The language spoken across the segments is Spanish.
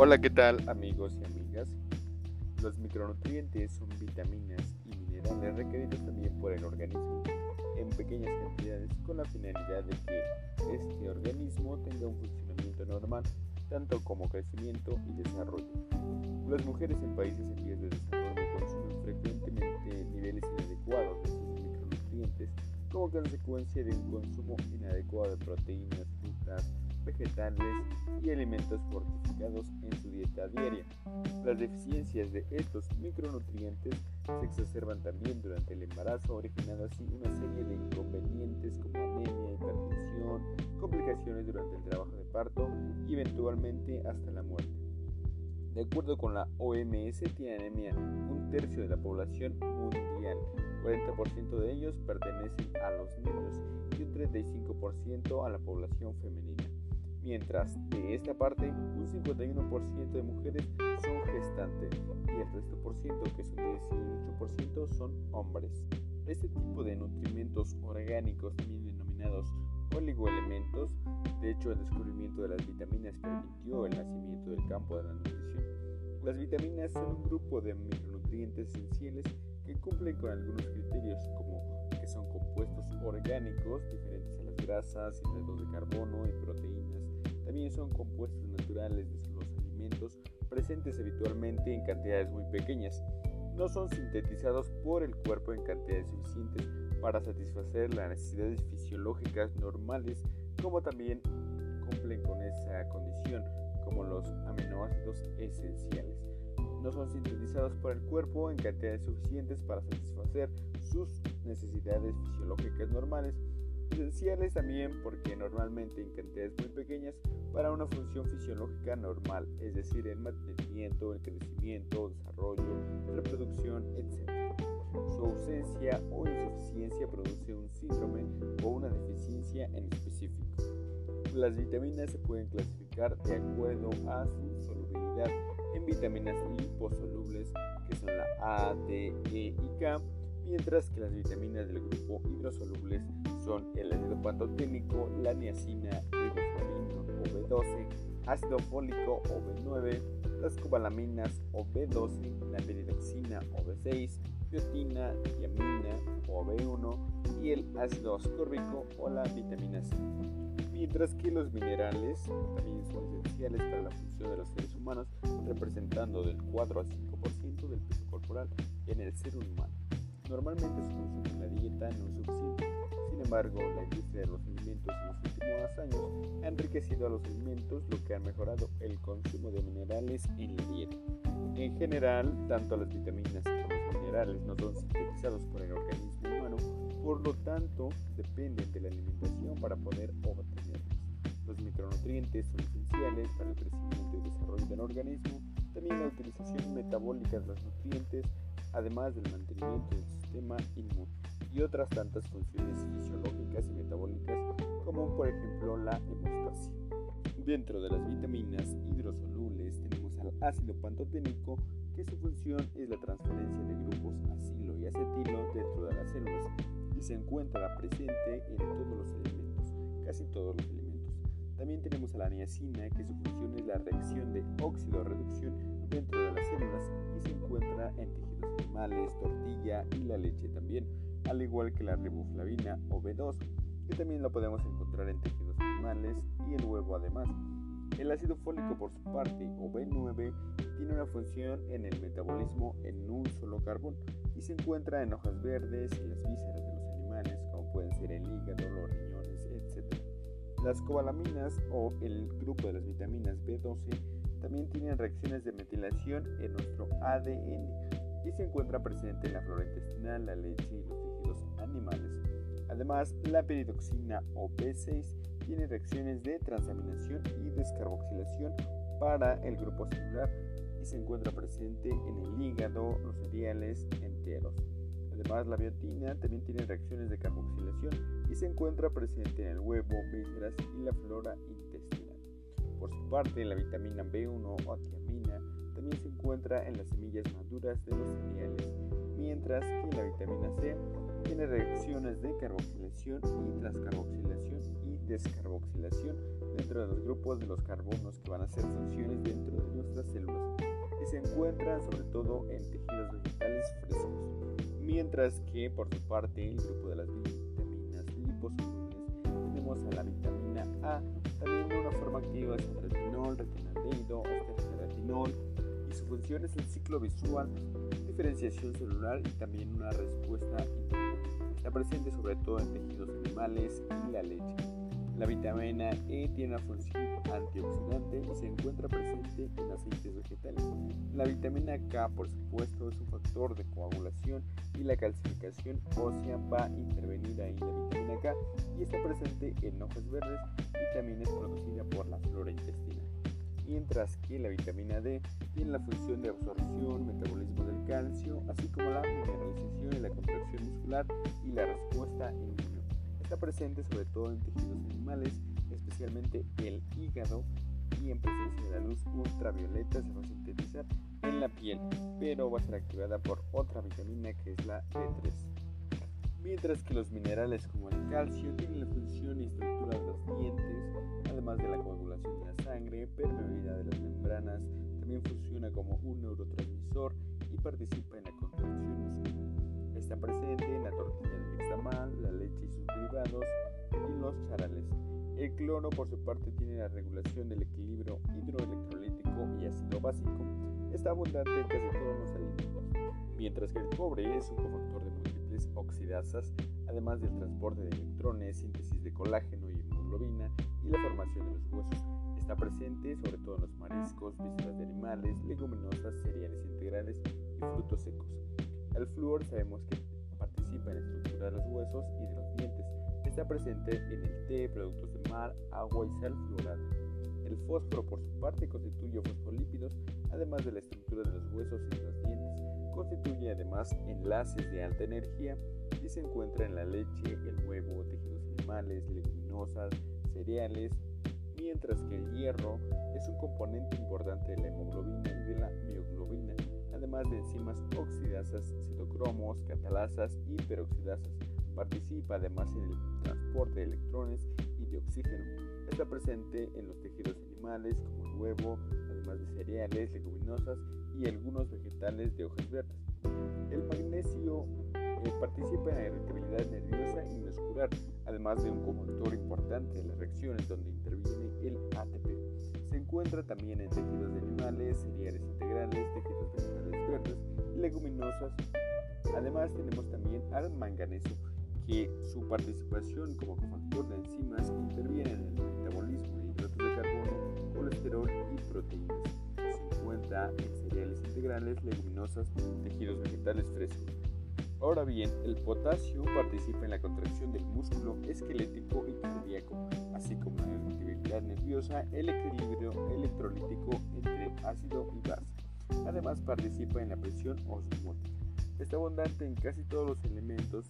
Hola, ¿qué tal amigos y amigas? Los micronutrientes son vitaminas y minerales requeridos también por el organismo en pequeñas cantidades con la finalidad de que este organismo tenga un funcionamiento normal, tanto como crecimiento y desarrollo. Las mujeres en países en vías de desarrollo consumen frecuentemente niveles inadecuados de estos micronutrientes como consecuencia de un consumo inadecuado de proteínas, frutas, vegetales y alimentos fortificados en su dieta diaria. Las deficiencias de estos micronutrientes se exacerban también durante el embarazo, originando así una serie de inconvenientes como anemia, hipertensión, complicaciones durante el trabajo de parto y eventualmente hasta la muerte. De acuerdo con la OMS, tiene anemia un tercio de la población mundial. 40% de ellos pertenecen a los niños y un 35% a la población femenina mientras de esta parte un 51% de mujeres son gestantes y el resto por ciento, que es un 18%, son hombres. Este tipo de nutrimentos orgánicos, también denominados oligoelementos, de hecho el descubrimiento de las vitaminas permitió el nacimiento del campo de la nutrición. Las vitaminas son un grupo de micronutrientes esenciales que cumplen con algunos criterios como que son compuestos orgánicos diferentes a las grasas, hidratos de carbono y proteínas también son compuestos naturales de los alimentos presentes habitualmente en cantidades muy pequeñas. No son sintetizados por el cuerpo en cantidades suficientes para satisfacer las necesidades fisiológicas normales, como también cumplen con esa condición, como los aminoácidos esenciales. No son sintetizados por el cuerpo en cantidades suficientes para satisfacer sus necesidades fisiológicas normales, esenciales también porque normalmente en cantidades muy pequeñas para una función fisiológica normal, es decir, el mantenimiento, el crecimiento, desarrollo, reproducción, etc. Su ausencia o insuficiencia produce un síndrome o una deficiencia en específico. Las vitaminas se pueden clasificar de acuerdo a su solubilidad en vitaminas liposolubles que son la A, D, E y K mientras que las vitaminas del grupo hidrosolubles son el ácido pantoténico, la niacina, riboflavino o B12, ácido fólico o B9, las cobalaminas o B12, la peridoxina o B6, biotina, diamina o B1 y el ácido ascórbico o la vitamina C. Mientras que los minerales también son esenciales para la función de los seres humanos, representando del 4 al 5% del peso corporal en el ser humano. Normalmente su consumo en la dieta no es suficiente. Embargo, la industria de los alimentos en los últimos años ha enriquecido a los alimentos, lo que ha mejorado el consumo de minerales en la dieta. En general, tanto las vitaminas como los minerales no son sintetizados por el organismo humano, por lo tanto, dependen de la alimentación para poder obtenerlos. Los micronutrientes son esenciales para el crecimiento y desarrollo del organismo, también la utilización metabólica de los nutrientes, además del mantenimiento del sistema inmune y otras tantas funciones fisiológicas y metabólicas como por ejemplo la hemostasia. Dentro de las vitaminas hidrosolubles tenemos al ácido pantoténico que su función es la transferencia de grupos acilo y acetilo dentro de las células y se encuentra presente en todos los alimentos, casi todos los alimentos. También tenemos a la niacina que su función es la reacción de óxido-reducción dentro de las células y se encuentra en tejidos animales, tortilla y la leche también, al igual que la riboflavina o B2, que también lo podemos encontrar en tejidos animales y el huevo además. El ácido fólico por su parte, o B9, tiene una función en el metabolismo en un solo carbón y se encuentra en hojas verdes y las vísceras de los animales, como pueden ser el hígado, los riñones. Las cobalaminas o el grupo de las vitaminas B12 también tienen reacciones de metilación en nuestro ADN y se encuentra presente en la flora intestinal, la leche y los tejidos animales. Además, la peridoxina o B6 tiene reacciones de transaminación y descarboxilación para el grupo celular y se encuentra presente en el hígado, los cereales enteros. Además, la biotina también tiene reacciones de carboxilación y se encuentra presente en el huevo, vísceras y la flora intestinal. Por su parte, la vitamina B1 o tiamina también se encuentra en las semillas maduras de los cereales, mientras que la vitamina C tiene reacciones de carboxilación y transcarboxilación y descarboxilación dentro de los grupos de los carbonos que van a hacer funciones dentro de nuestras células y se encuentra sobre todo en mientras que por su parte el grupo de las vitaminas liposolubles tenemos a la vitamina A, también de una forma activa es el retinol, retinaldehído, este retinol y su función es el ciclo visual, diferenciación celular y también una respuesta inmune. Está presente sobre todo en tejidos animales y la leche. La vitamina E tiene una función antioxidante y se encuentra presente en aceites vegetales. La vitamina K, por supuesto, es un factor de coagulación y la calcificación ósea va a intervenir ahí la vitamina K y está presente en hojas verdes y también es producida por la flora intestinal. Mientras que la vitamina D tiene la función de absorción, metabolismo del calcio, así como la mineralización y la contracción muscular y la respuesta inmune. Está presente sobre todo en tejidos animales, especialmente el hígado y en presencia de la luz ultravioleta se va a sintetizar en la piel, pero va a ser activada por otra vitamina que es la D3. Mientras que los minerales como el calcio tienen la función y estructura de los dientes, además de la coagulación de la sangre, permeabilidad de las membranas, también funciona como un neurotransmisor y participa en la contracción muscular. Está presente en la tortilla de nixtamal, la leche y sus y los charales. El cloro, por su parte, tiene la regulación del equilibrio hidroelectrolítico y ácido básico. Está abundante en casi todos los alimentos. Mientras que el cobre es un cofactor de múltiples oxidasas, además del transporte de electrones, síntesis de colágeno y hemoglobina y la formación de los huesos. Está presente sobre todo en los mariscos, vísceras de animales, leguminosas, cereales integrales y frutos secos. El flúor sabemos que participa en la estructura de los huesos y de los dientes Está presente en el té, productos de mar, agua y sal fluorada. El fósforo, por su parte, constituye fosfolípidos, además de la estructura de los huesos y de los dientes. Constituye además enlaces de alta energía y se encuentra en la leche, el huevo, tejidos animales, leguminosas, cereales, mientras que el hierro es un componente importante de la hemoglobina y de la mioglobina, además de enzimas oxidasas, citocromos, catalasas y peroxidasas Participa además en el transporte de electrones y de oxígeno. Está presente en los tejidos animales como el huevo, además de cereales, leguminosas y algunos vegetales de hojas verdes. El magnesio eh, participa en la irritabilidad nerviosa y muscular, además de un cofactor importante en las reacciones donde interviene el encuentra también en tejidos de animales, cereales integrales, tejidos vegetales verdes y leguminosas. Además tenemos también al manganeso, que su participación como cofactor de enzimas interviene en el metabolismo de hidratos de carbono, colesterol y proteínas. Se encuentra en cereales integrales, leguminosas, tejidos vegetales frescos. Ahora bien, el potasio participa en la contracción del músculo esquelético y cardíaco, así como en la irritabilidad nerviosa, el equilibrio electrolítico entre ácido y gas. Además participa en la presión osmótica. Está abundante en casi todos los elementos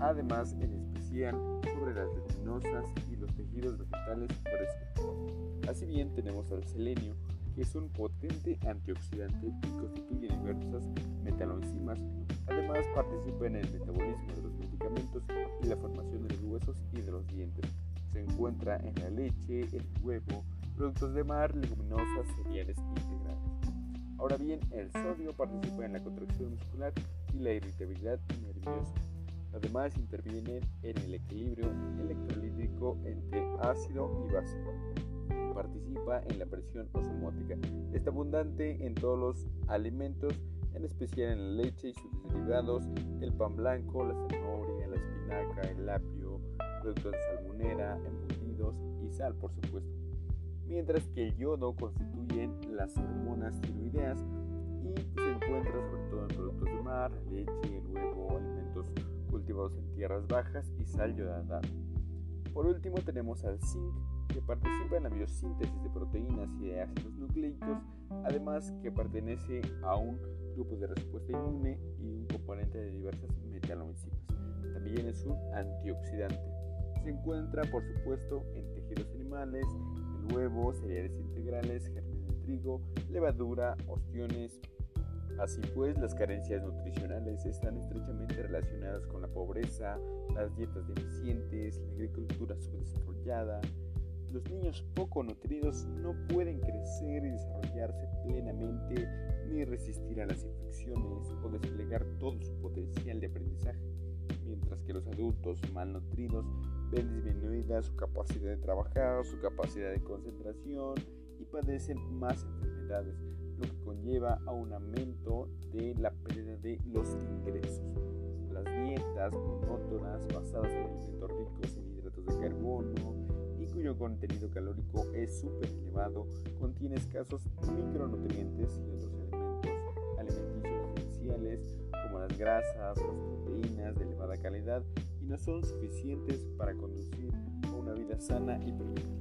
además en especial sobre las leguminosas y los tejidos vegetales frescos. Así bien tenemos al selenio, es un potente antioxidante y constituye diversas metaloenzimas. Además participa en el metabolismo de los medicamentos y la formación de los huesos y de los dientes. Se encuentra en la leche, el huevo, productos de mar, leguminosas, cereales integrales. Ahora bien, el sodio participa en la contracción muscular y la irritabilidad nerviosa. Además interviene en el equilibrio electrolítico entre ácido y básico. Participa en la presión osmótica. Está abundante en todos los alimentos, en especial en la leche y sus derivados, el pan blanco, la zanahoria, la espinaca, el apio, productos de salmonera, embutidos y sal, por supuesto. Mientras que el yodo constituye las hormonas tiroideas y se encuentra sobre todo en productos de mar, leche, el huevo, alimentos cultivados en tierras bajas y sal yodada. Por último tenemos al zinc, que participa en la biosíntesis de proteínas y de ácidos nucleicos, además que pertenece a un grupo de respuesta inmune y un componente de diversas metaloenzimas. También es un antioxidante. Se encuentra, por supuesto, en tejidos animales, el huevo, cereales integrales, germen de trigo, levadura, ostiones, Así pues, las carencias nutricionales están estrechamente relacionadas con la pobreza, las dietas deficientes, la agricultura subdesarrollada desarrollada. Los niños poco nutridos no pueden crecer y desarrollarse plenamente ni resistir a las infecciones o desplegar todo su potencial de aprendizaje, mientras que los adultos malnutridos ven disminuida su capacidad de trabajar, su capacidad de concentración y padecen más enfermedades, lo que conlleva a un aumento de la pérdida de los ingresos. Las dietas monótonas basadas en alimentos ricos en hidratos de carbono y cuyo contenido calórico es súper elevado, contiene escasos micronutrientes y otros elementos alimenticios esenciales como las grasas, las proteínas de elevada calidad y no son suficientes para conducir a una vida sana y productiva.